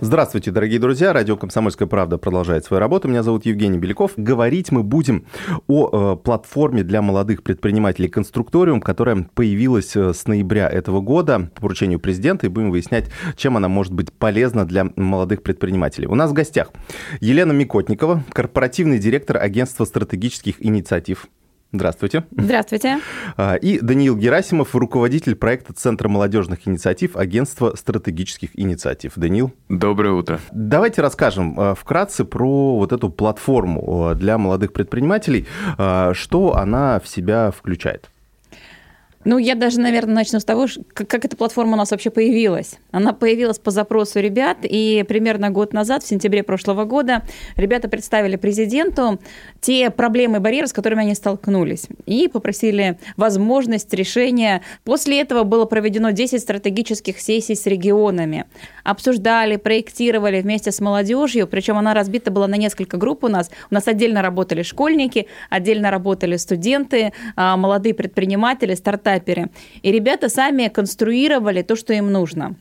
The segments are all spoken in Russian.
Здравствуйте, дорогие друзья. Радио «Комсомольская правда» продолжает свою работу. Меня зовут Евгений Беляков. Говорить мы будем о э, платформе для молодых предпринимателей «Конструкториум», которая появилась э, с ноября этого года по поручению президента, и будем выяснять, чем она может быть полезна для молодых предпринимателей. У нас в гостях Елена Микотникова, корпоративный директор агентства стратегических инициатив Здравствуйте. Здравствуйте. А, и Даниил Герасимов, руководитель проекта Центра молодежных инициатив Агентства стратегических инициатив. Даниил. Доброе утро. Давайте расскажем а, вкратце про вот эту платформу а, для молодых предпринимателей, что она в себя включает. Ну, я даже, наверное, начну с того, как, эта платформа у нас вообще появилась. Она появилась по запросу ребят, и примерно год назад, в сентябре прошлого года, ребята представили президенту те проблемы и барьеры, с которыми они столкнулись, и попросили возможность решения. После этого было проведено 10 стратегических сессий с регионами. Обсуждали, проектировали вместе с молодежью, причем она разбита была на несколько групп у нас. У нас отдельно работали школьники, отдельно работали студенты, а, молодые предприниматели, стартаперы, стартаперы. И ребята сами конструировали то, что им нужно.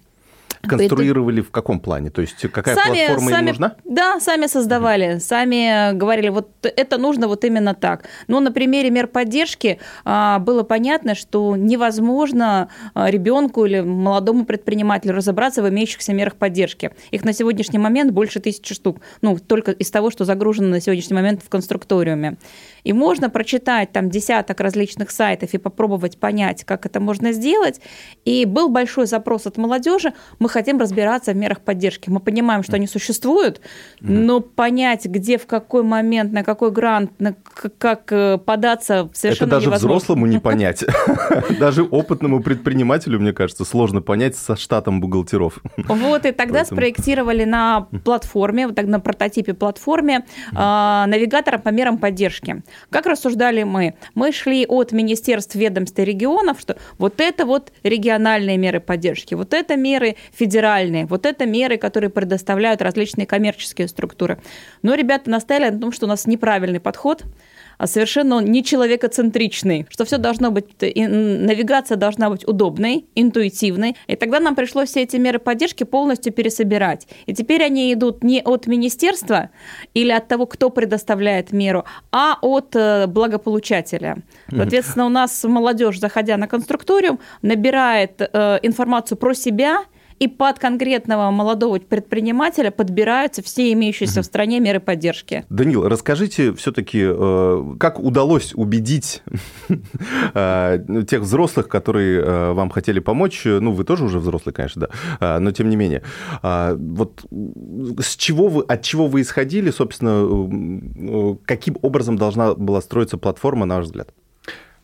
Конструировали в каком плане? То есть какая сами, платформа сами, им нужна? Да, сами создавали, mm-hmm. сами говорили, вот это нужно вот именно так. Но на примере мер поддержки а, было понятно, что невозможно а, ребенку или молодому предпринимателю разобраться в имеющихся мерах поддержки. Их на сегодняшний момент больше тысячи штук. Ну, только из того, что загружено на сегодняшний момент в конструкториуме. И можно прочитать там десяток различных сайтов и попробовать понять, как это можно сделать. И был большой запрос от молодежи. Мы хотим разбираться в мерах поддержки. Мы понимаем, что они существуют, но понять, где, в какой момент, на какой грант, на как э, податься совершенно Это даже невозможно. взрослому не понять. Даже опытному предпринимателю, мне кажется, сложно понять со штатом бухгалтеров. Вот, и тогда спроектировали на платформе, вот так на прототипе платформе, а, навигатора по мерам поддержки. Как рассуждали мы? Мы шли от министерств, ведомств и регионов, что вот это вот региональные меры поддержки, вот это меры федеральные, вот это меры, которые предоставляют различные коммерческие структуры. Но ребята настояли на том, что у нас неправильный подход, а совершенно не человекоцентричный, что все должно быть, навигация должна быть удобной, интуитивной. И тогда нам пришлось все эти меры поддержки полностью пересобирать. И теперь они идут не от министерства или от того, кто предоставляет меру, а от э, благополучателя. Соответственно, у нас молодежь, заходя на конструкториум, набирает э, информацию про себя – и под конкретного молодого предпринимателя подбираются все имеющиеся в стране меры поддержки. Данил, расскажите все-таки, э, как удалось убедить э, тех взрослых, которые э, вам хотели помочь, ну, вы тоже уже взрослый, конечно, да, но тем не менее, вот с чего вы, от чего вы исходили, собственно, каким образом должна была строиться платформа, на ваш взгляд?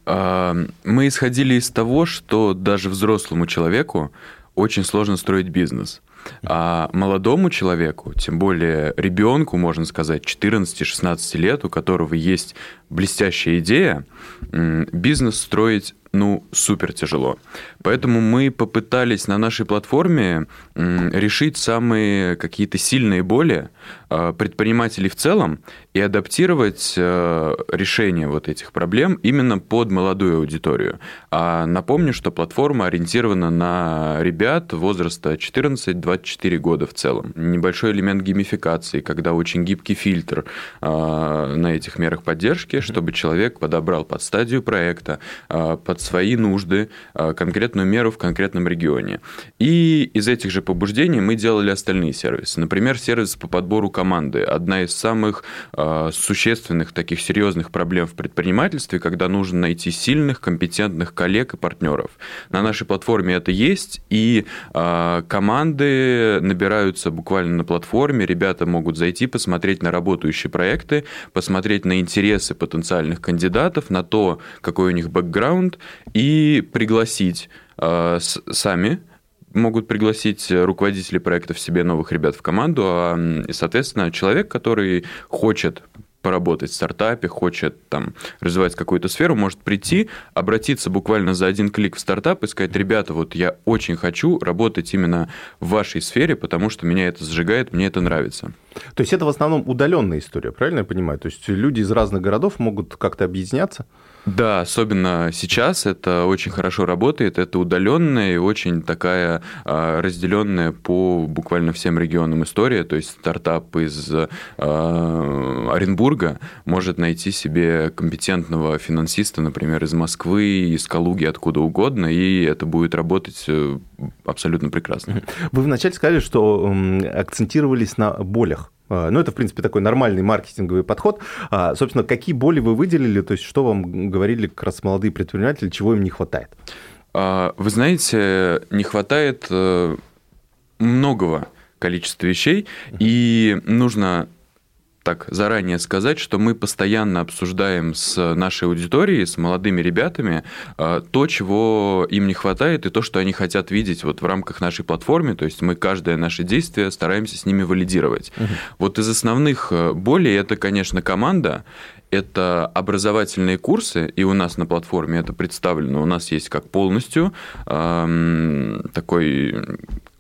Мы исходили из того, что даже взрослому человеку очень сложно строить бизнес. А молодому человеку, тем более ребенку, можно сказать, 14-16 лет, у которого есть блестящая идея, бизнес строить ну, супер тяжело. Поэтому мы попытались на нашей платформе решить самые какие-то сильные боли а, предпринимателей в целом и адаптировать а, решение вот этих проблем именно под молодую аудиторию. А напомню, что платформа ориентирована на ребят возраста 14-24 года в целом. Небольшой элемент геймификации, когда очень гибкий фильтр а, на этих мерах поддержки, чтобы человек подобрал под стадию проекта, под свои нужды, а, конкретную меру в конкретном регионе. И из этих же побуждений мы делали остальные сервисы. Например, сервис по подбору команды. Одна из самых а, существенных таких серьезных проблем в предпринимательстве, когда нужно найти сильных, компетентных коллег и партнеров. На нашей платформе это есть, и а, команды набираются буквально на платформе, ребята могут зайти, посмотреть на работающие проекты, посмотреть на интересы потенциальных кандидатов, на то, какой у них бэкграунд, и пригласить э, сами могут пригласить руководители проектов себе новых ребят в команду, а, соответственно, человек, который хочет поработать в стартапе, хочет там развивать какую-то сферу, может прийти, обратиться буквально за один клик в стартап и сказать, ребята, вот я очень хочу работать именно в вашей сфере, потому что меня это сжигает, мне это нравится. То есть это в основном удаленная история, правильно я понимаю? То есть люди из разных городов могут как-то объединяться? Да, особенно сейчас это очень хорошо работает. Это удаленная и очень такая а, разделенная по буквально всем регионам история. То есть стартап из а, Оренбурга может найти себе компетентного финансиста, например, из Москвы, из Калуги, откуда угодно, и это будет работать э, абсолютно прекрасно. Вы вначале сказали, что акцентировались на болях. А, ну, это, в принципе, такой нормальный маркетинговый подход. А, собственно, какие боли вы выделили, то есть что вам говорили как раз молодые предприниматели, чего им не хватает? А, вы знаете, не хватает э, многого количества вещей, и нужно так заранее сказать, что мы постоянно обсуждаем с нашей аудиторией, с молодыми ребятами э, то, чего им не хватает, и то, что они хотят видеть вот в рамках нашей платформы. То есть мы каждое наше действие стараемся с ними валидировать. Угу. Вот из основных э, болей это, конечно, команда, это образовательные курсы, и у нас на платформе это представлено. У нас есть как полностью эм, такой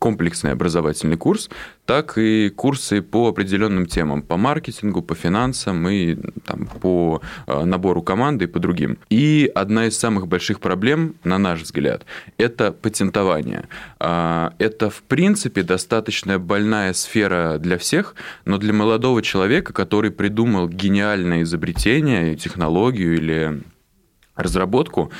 комплексный образовательный курс, так и курсы по определенным темам, по маркетингу, по финансам и там, по э, набору команды и по другим. И одна из самых больших проблем, на наш взгляд, это патентование. А, это, в принципе, достаточно больная сфера для всех, но для молодого человека, который придумал гениальное изобретение, технологию или разработку,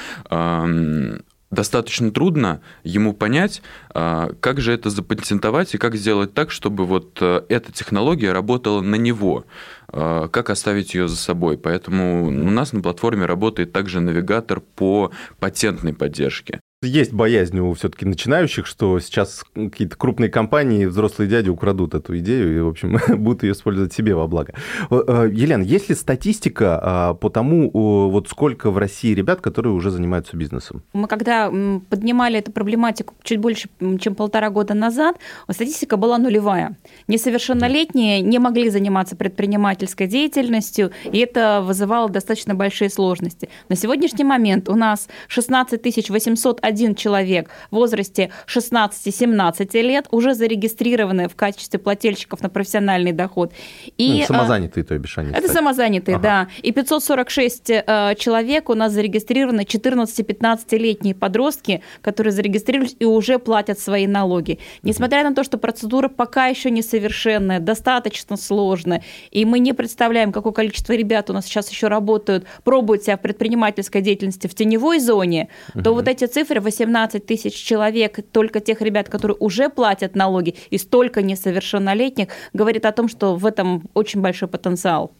достаточно трудно ему понять, а, как же это запатентовать и как сделать так, чтобы вот э, эта технология работала на него, а, как оставить ее за собой. Поэтому у нас на платформе работает также навигатор по патентной поддержке. Есть боязнь у все-таки начинающих, что сейчас какие-то крупные компании, взрослые дяди украдут эту идею и, в общем, будут ее использовать себе во благо. Э, Елена, есть ли статистика а, по тому, вот сколько в России ребят, которые уже занимаются бизнесом? Мы когда поднимали эту проблематику чуть больше, чем полтора года назад, статистика была нулевая. Несовершеннолетние не могли заниматься предпринимательской деятельностью, и это вызывало достаточно большие сложности. На сегодняшний момент у нас 16 801 один человек в возрасте 16-17 лет уже зарегистрированы в качестве плательщиков на профессиональный доход. И, ну, самозанятые, то бишь они. Это кстати. самозанятые, ага. да. И 546 э, человек у нас зарегистрированы 14-15-летние подростки, которые зарегистрировались и уже платят свои налоги. Несмотря на то, что процедура пока еще несовершенная, достаточно сложная, и мы не представляем, какое количество ребят у нас сейчас еще работают, пробуют себя в предпринимательской деятельности в теневой зоне, угу. то вот эти цифры 18 тысяч человек, только тех ребят, которые уже платят налоги, и столько несовершеннолетних, говорит о том, что в этом очень большой потенциал.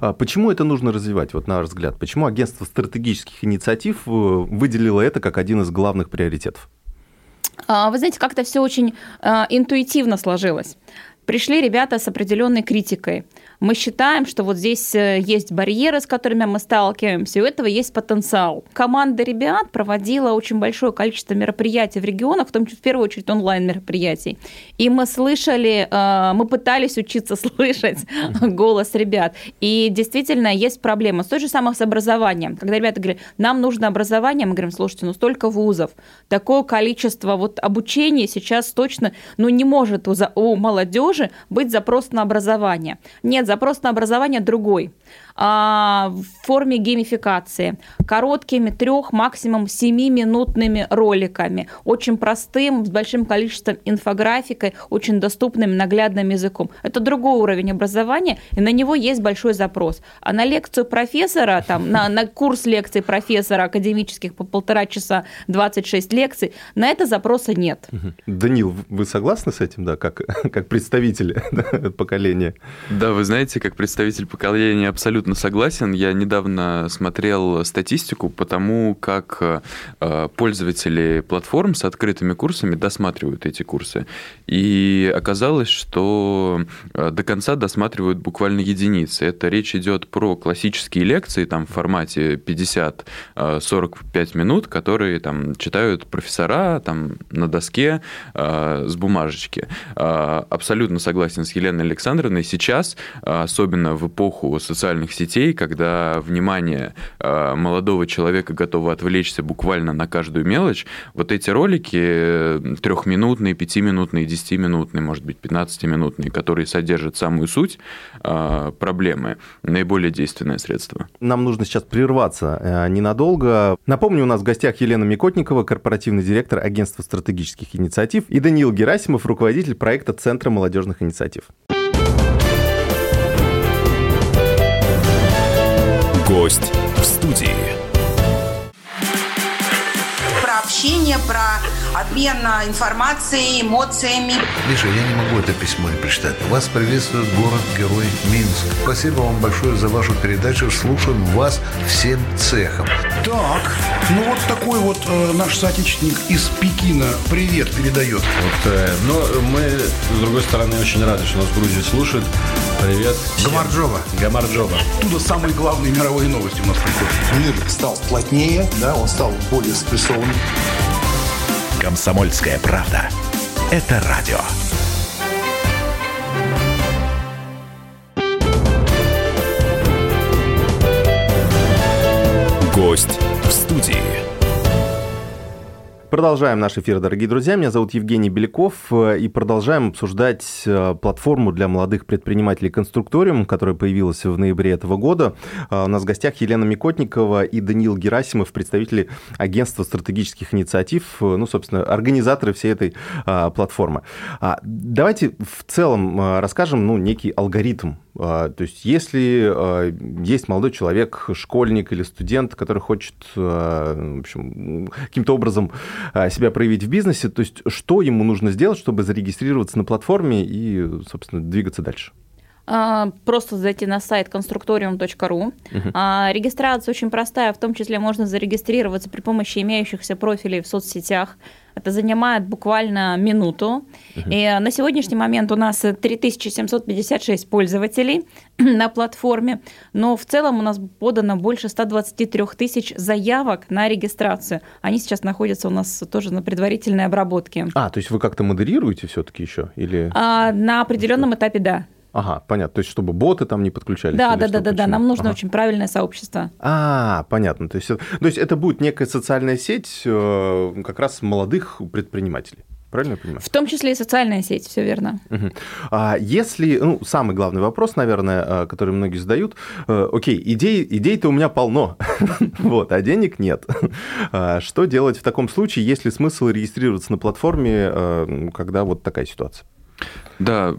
А почему это нужно развивать, вот на ваш взгляд? Почему агентство стратегических инициатив э, выделило это как один из главных приоритетов? А, вы знаете, как-то все очень а, интуитивно сложилось. Пришли ребята с определенной критикой мы считаем, что вот здесь э, есть барьеры, с которыми мы сталкиваемся, и у этого есть потенциал. Команда ребят проводила очень большое количество мероприятий в регионах, в том числе в первую очередь онлайн-мероприятий. И мы слышали, э, мы пытались учиться слышать голос ребят. И действительно есть проблема с той же самой с образованием. Когда ребята говорят, нам нужно образование, мы говорим, слушайте, ну столько вузов, такое количество вот обучения сейчас точно ну, не может у, у молодежи быть запрос на образование. Нет запрос на образование другой. А, в форме геймификации, короткими трех, максимум семиминутными роликами, очень простым, с большим количеством инфографикой, очень доступным, наглядным языком. Это другой уровень образования, и на него есть большой запрос. А на лекцию профессора, там, на, на курс лекций профессора академических по полтора часа 26 лекций, на это запроса нет. Данил, вы согласны с этим, да, как, как представитель поколения? Да, вы знаете, как представитель поколения абсолютно абсолютно согласен. Я недавно смотрел статистику по тому, как э, пользователи платформ с открытыми курсами досматривают эти курсы. И оказалось, что э, до конца досматривают буквально единицы. Это речь идет про классические лекции там, в формате 50-45 минут, которые там, читают профессора там, на доске с бумажечки. Абсолютно согласен с Еленой Александровной. Сейчас, особенно в эпоху социальных сетей, когда внимание э, молодого человека готово отвлечься буквально на каждую мелочь, вот эти ролики э, трехминутные, пятиминутные, десятиминутные, может быть, пятнадцатиминутные, которые содержат самую суть э, проблемы, наиболее действенное средство. Нам нужно сейчас прерваться ненадолго. Напомню, у нас в гостях Елена Микотникова, корпоративный директор агентства стратегических инициатив, и Даниил Герасимов, руководитель проекта Центра молодежных инициатив. Гость в студии. Про общение, про обмен информацией, эмоциями. Миша, я не могу это письмо не прочитать. Вас приветствует город-герой Минск. Спасибо вам большое за вашу передачу. Слушаем вас всем цехом. Так, ну вот такой вот э, наш соотечественник из Пекина привет передает. Вот, э, но мы, с другой стороны, очень рады, что нас Грузия слушает. Привет. Всем. Гамарджоба. Гамарджоба. Оттуда самые главные мировые новости у нас приходят. Мир стал плотнее, да, он стал более спрессованным. Комсомольская правда. Это радио. Гость в студии. Продолжаем наш эфир, дорогие друзья. Меня зовут Евгений Беляков, э, и продолжаем обсуждать э, платформу для молодых предпринимателей «Конструкториум», которая появилась в ноябре этого года. Э, у нас в гостях Елена Микотникова и Даниил Герасимов, представители агентства стратегических инициатив, ну, собственно, организаторы всей этой платформы. А, давайте в целом расскажем, ну, некий алгоритм то есть если а, есть молодой человек, школьник или студент, который хочет а, в общем, каким-то образом себя проявить в бизнесе, то есть что ему нужно сделать, чтобы зарегистрироваться на платформе и, собственно, двигаться дальше? Просто зайти на сайт constructorium.ru. Uh-huh. Регистрация очень простая, в том числе можно зарегистрироваться при помощи имеющихся профилей в соцсетях. Это занимает буквально минуту. Uh-huh. И на сегодняшний момент у нас 3756 пользователей на платформе, но в целом у нас подано больше 123 тысяч заявок на регистрацию. Они сейчас находятся у нас тоже на предварительной обработке. А, то есть вы как-то модерируете все-таки еще? Или... А, на определенном этапе, да. Ага, понятно. То есть, чтобы боты там не подключались? Да, да, да, да, да. Нам нужно ага. очень правильное сообщество. А, понятно. То есть, то есть это будет некая социальная сеть э, как раз молодых предпринимателей. Правильно я понимаю? В том числе и социальная сеть, все верно. Угу. А если, ну, самый главный вопрос, наверное, э, который многие задают, э, окей, идей, идей-то у меня полно, вот, а денег нет. А что делать в таком случае, есть ли смысл регистрироваться на платформе, когда вот такая ситуация? Да,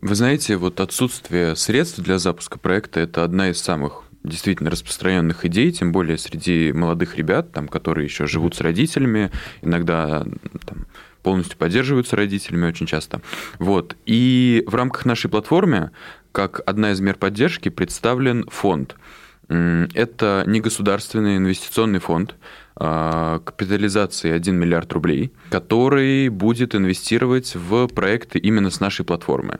вы знаете, вот отсутствие средств для запуска проекта – это одна из самых действительно распространенных идей, тем более среди молодых ребят, там, которые еще живут с родителями, иногда там, полностью поддерживаются родителями очень часто. Вот. И в рамках нашей платформы, как одна из мер поддержки, представлен фонд. Это негосударственный инвестиционный фонд, а, капитализации 1 миллиард рублей, который будет инвестировать в проекты именно с нашей платформы.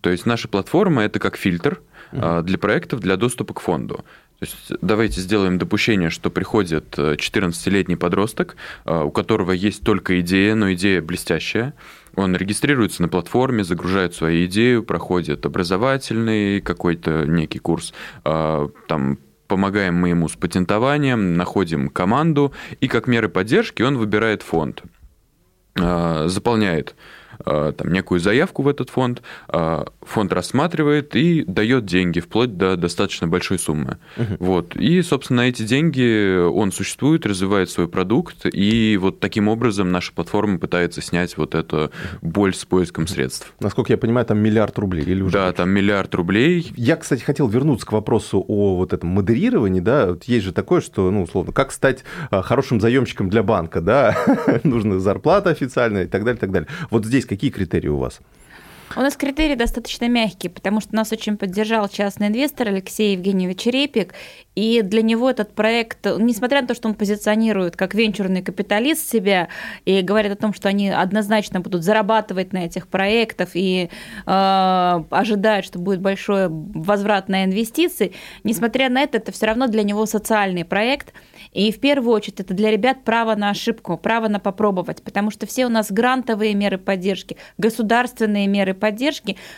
То есть наша платформа это как фильтр uh-huh. для проектов для доступа к фонду. То есть давайте сделаем допущение, что приходит 14-летний э, подросток, у которого есть только идея, но идея блестящая. Он регистрируется на платформе, загружает свою идею, проходит образовательный какой-то некий курс, там помогаем мы ему с патентованием, находим команду, и как меры поддержки он выбирает фонд, а, заполняет там, некую заявку в этот фонд, э, фонд рассматривает и дает деньги вплоть до достаточно большой суммы. Угу. Вот. И, собственно, эти деньги он существует, развивает свой продукт, и вот таким образом наша платформа пытается снять вот эту боль с поиском средств. Насколько я понимаю, там миллиард рублей или уже? Да, там миллиард рублей. Я, кстати, хотел вернуться к вопросу о вот этом модерировании, да, вот есть же такое, что, ну, условно, как стать э, хорошим заемщиком для банка, да, нужна зарплата официальная и так далее, и так далее. Вот здесь какие критерии у вас? У нас критерии достаточно мягкие, потому что нас очень поддержал частный инвестор Алексей Евгеньевич Репик, и для него этот проект, несмотря на то, что он позиционирует как венчурный капиталист себя и говорит о том, что они однозначно будут зарабатывать на этих проектах и э, ожидают, что будет большой возврат на инвестиции, несмотря на это, это все равно для него социальный проект. И в первую очередь это для ребят право на ошибку, право на попробовать, потому что все у нас грантовые меры поддержки, государственные меры поддержки,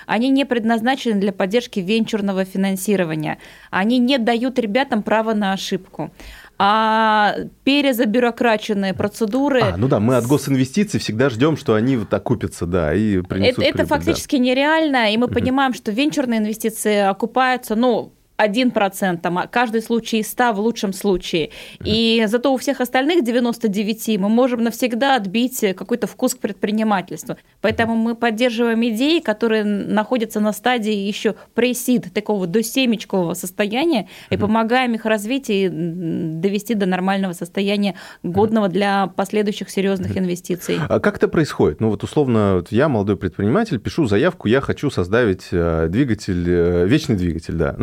они не предназначены для поддержки венчурного финансирования. Они не дают ребятам право на ошибку а перезабюрокраченные процедуры... А, ну да, мы от госинвестиций всегда ждем, что они вот окупятся, да, и принесут Это, это фактически да. нереально, и мы понимаем, что венчурные инвестиции окупаются, ну, 1%, там, а каждый случай из 100 в лучшем случае. И зато у всех остальных 99 мы можем навсегда отбить какой-то вкус к предпринимательству. Поэтому мы поддерживаем идеи, которые находятся на стадии еще пресид, такого досемечкового состояния, и помогаем их развить и довести до нормального состояния, годного для последующих серьезных инвестиций. А как это происходит? Ну вот условно, я молодой предприниматель, пишу заявку, я хочу создать э, двигатель, э, вечный двигатель, да,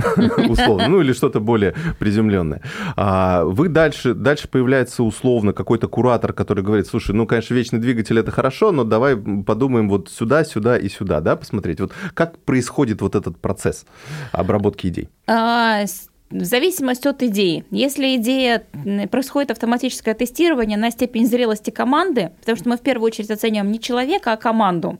условно, ну или что-то более приземленное. А вы дальше, дальше появляется условно какой-то куратор, который говорит, слушай, ну, конечно, вечный двигатель это хорошо, но давай подумаем вот сюда, сюда и сюда, да, посмотреть. Вот как происходит вот этот процесс обработки идей? А, в зависимости от идеи. Если идея происходит автоматическое тестирование на степень зрелости команды, потому что мы в первую очередь оцениваем не человека, а команду,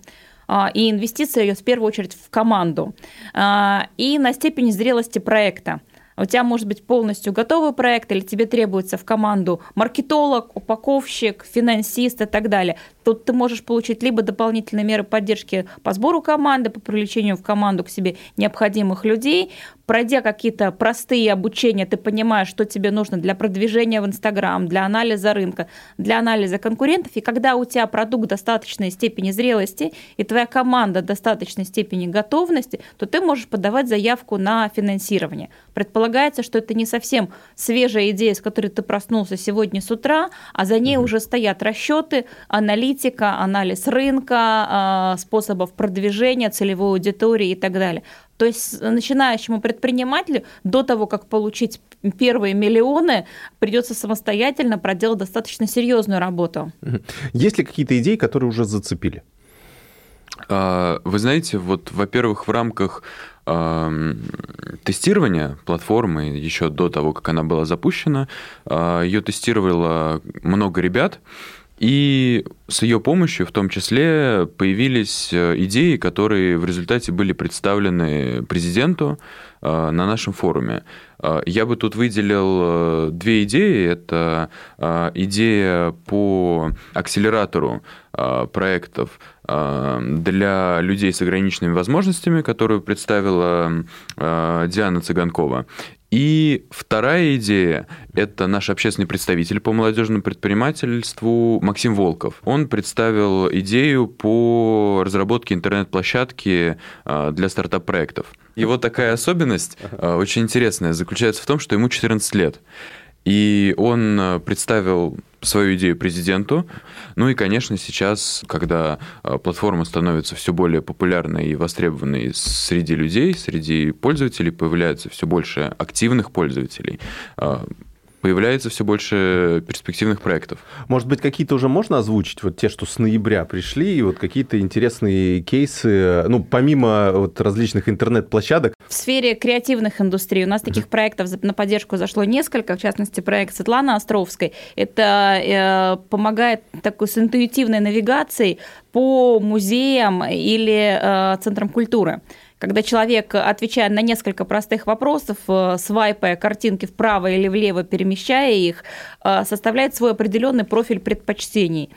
и инвестиция в первую очередь в команду, а, и на степень зрелости проекта. У тебя может быть полностью готовый проект, или тебе требуется в команду маркетолог, упаковщик, финансист и так далее. Тут ты можешь получить либо дополнительные меры поддержки по сбору команды, по привлечению в команду к себе необходимых людей, пройдя какие-то простые обучения, ты понимаешь, что тебе нужно для продвижения в Инстаграм, для анализа рынка, для анализа конкурентов. И когда у тебя продукт достаточной степени зрелости и твоя команда достаточной степени готовности, то ты можешь подавать заявку на финансирование. Предполагается, что это не совсем свежая идея, с которой ты проснулся сегодня с утра, а за ней mm-hmm. уже стоят расчеты, аналитика, анализ рынка, а, способов продвижения, целевой аудитории и так далее. То есть начинающему предпринимателю до того, как получить первые миллионы, придется самостоятельно проделать достаточно серьезную работу. Есть ли какие-то идеи, которые уже зацепили? А, вы знаете, вот, во-первых, в рамках тестирования платформы еще до того, как она была запущена, а, ее тестировало много ребят, и с ее помощью в том числе появились э, идеи, которые в результате были представлены президенту э, на нашем форуме. Э, я бы тут выделил две идеи. Это идея по акселератору проектов для людей с ограниченными возможностями, которую представила Диана Цыганкова. И вторая идея – это наш общественный представитель по молодежному предпринимательству Максим Волков. Он представил идею по разработке интернет-площадки а, для стартап-проектов. Его такая особенность а, очень интересная заключается в том, что ему 14 лет. И он а, представил свою идею президенту. Ну и, конечно, сейчас, когда а, платформа становится все более популярной и востребованной среди людей, среди пользователей, появляется все больше активных пользователей, а, появляется все больше перспективных проектов. Может быть, какие-то уже можно озвучить, вот те, что с ноября пришли, и вот какие-то интересные кейсы, ну, помимо вот различных интернет-площадок? В сфере креативных индустрий у нас таких проектов на поддержку зашло несколько, в частности, проект Светланы Островской. Это э, помогает такой с интуитивной навигацией по музеям или э, центрам культуры когда человек, отвечая на несколько простых вопросов, э, свайпая картинки вправо или влево, перемещая их, э, составляет свой определенный профиль предпочтений.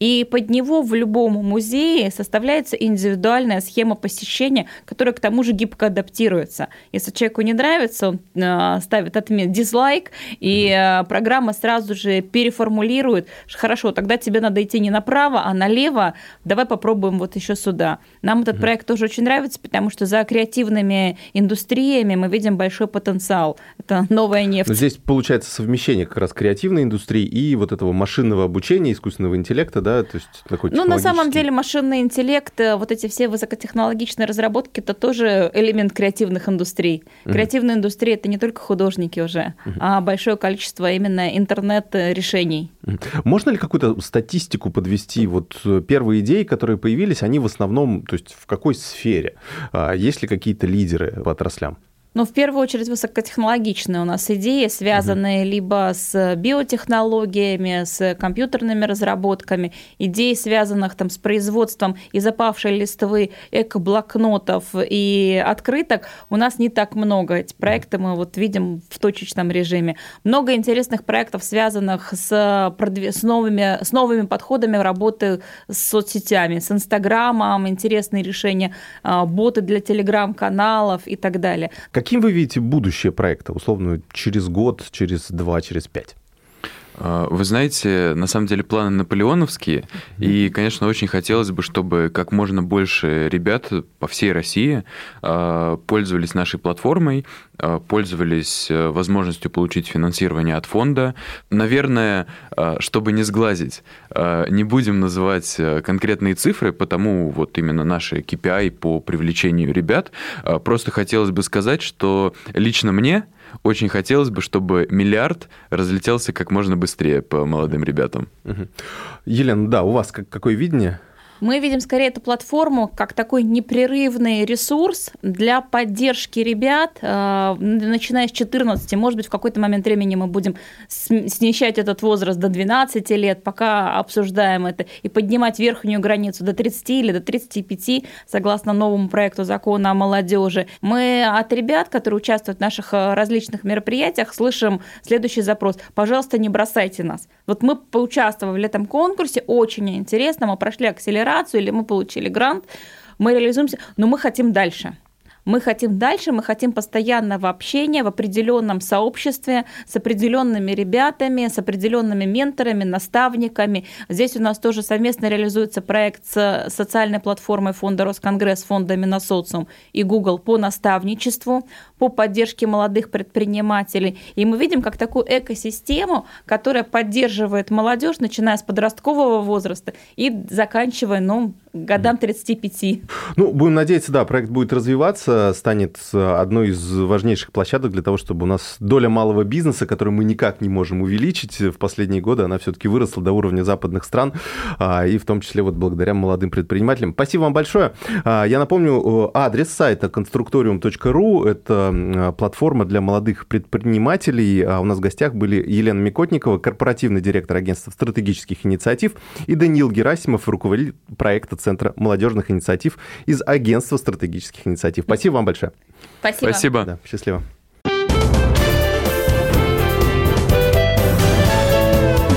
И под него в любом музее составляется индивидуальная схема посещения, которая к тому же гибко адаптируется. Если человеку не нравится, он э, ставит отмет дизлайк, и программа сразу же переформулирует, хорошо, тогда тебе надо идти не направо, а налево, давай попробуем вот еще сюда. Нам этот проект тоже очень нравится, потому что что за креативными индустриями мы видим большой потенциал. Это новая нефть. Но здесь получается совмещение как раз креативной индустрии и вот этого машинного обучения, искусственного интеллекта, да, то есть такой Ну, на самом деле машинный интеллект, э, вот эти все высокотехнологичные разработки, это тоже элемент креативных индустрий. Креативная индустрия – это не только художники уже, угу. а большое количество именно интернет-решений. Можно ли какую-то статистику подвести? Вот э, первые идеи, которые появились, они в основном, то есть в какой сфере? А есть ли какие-то лидеры по отраслям? Ну, в первую очередь, высокотехнологичные у нас идеи, связанные угу. либо с биотехнологиями, с компьютерными разработками, идеи, связанных там с производством и запавшей листвы эко-блокнотов и открыток, у нас не так много. Эти проекты мы вот видим в точечном режиме. Много интересных проектов, связанных с, с, новыми, с новыми подходами работы с соцсетями, с Инстаграмом, интересные решения, а, боты для телеграм-каналов и так далее. Каким вы видите будущее проекта, условно, через год, через два, через пять? А, вы знаете, на самом деле планы наполеоновские, и, конечно, очень хотелось бы, чтобы как можно больше ребят по всей России а, пользовались нашей платформой, а, пользовались э, возможностью получить финансирование от фонда. Наверное, чтобы не сглазить, не будем называть э, конкретные цифры, потому вот именно наши KPI по привлечению ребят. Просто хотелось бы сказать, что лично мне очень хотелось бы, чтобы миллиард разлетелся как можно быстрее по молодым ребятам. Елена, да, у вас какое видение? Мы видим скорее эту платформу как такой непрерывный ресурс для поддержки ребят, э, начиная с 14. Может быть, в какой-то момент времени мы будем смещать этот возраст до 12 лет, пока обсуждаем это, и поднимать верхнюю границу до 30 или до 35, согласно новому проекту закона о молодежи. Мы от ребят, которые участвуют в наших э, различных мероприятиях, слышим следующий запрос. Пожалуйста, не бросайте нас. Вот мы поучаствовали в этом конкурсе, очень интересно, мы прошли акселерацию акселерацию, или мы получили грант, мы реализуемся, но мы хотим дальше. Мы хотим дальше, мы хотим постоянного общения в определенном сообществе с определенными ребятами, с определенными менторами, наставниками. Здесь у нас тоже совместно реализуется проект с социальной платформой фонда Росконгресс, фонда Миносоциум и Google по наставничеству, по поддержке молодых предпринимателей. И мы видим как такую экосистему, которая поддерживает молодежь, начиная с подросткового возраста и заканчивая ну, годам 35. Ну, будем надеяться, да, проект будет развиваться, станет одной из важнейших площадок для того, чтобы у нас доля малого бизнеса, которую мы никак не можем увеличить в последние годы, она все-таки выросла до уровня западных стран, а, и в том числе вот благодаря молодым предпринимателям. Спасибо вам большое. А, я напомню, адрес сайта constructorium.ru – это платформа для молодых предпринимателей. А у нас в гостях были Елена Микотникова, корпоративный директор агентства стратегических инициатив, и Даниил Герасимов, руководитель проекта Центра молодежных инициатив из Агентства стратегических инициатив. Спасибо вам большое. Спасибо. Спасибо. Да, счастливо.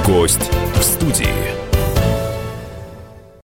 Гость в студии.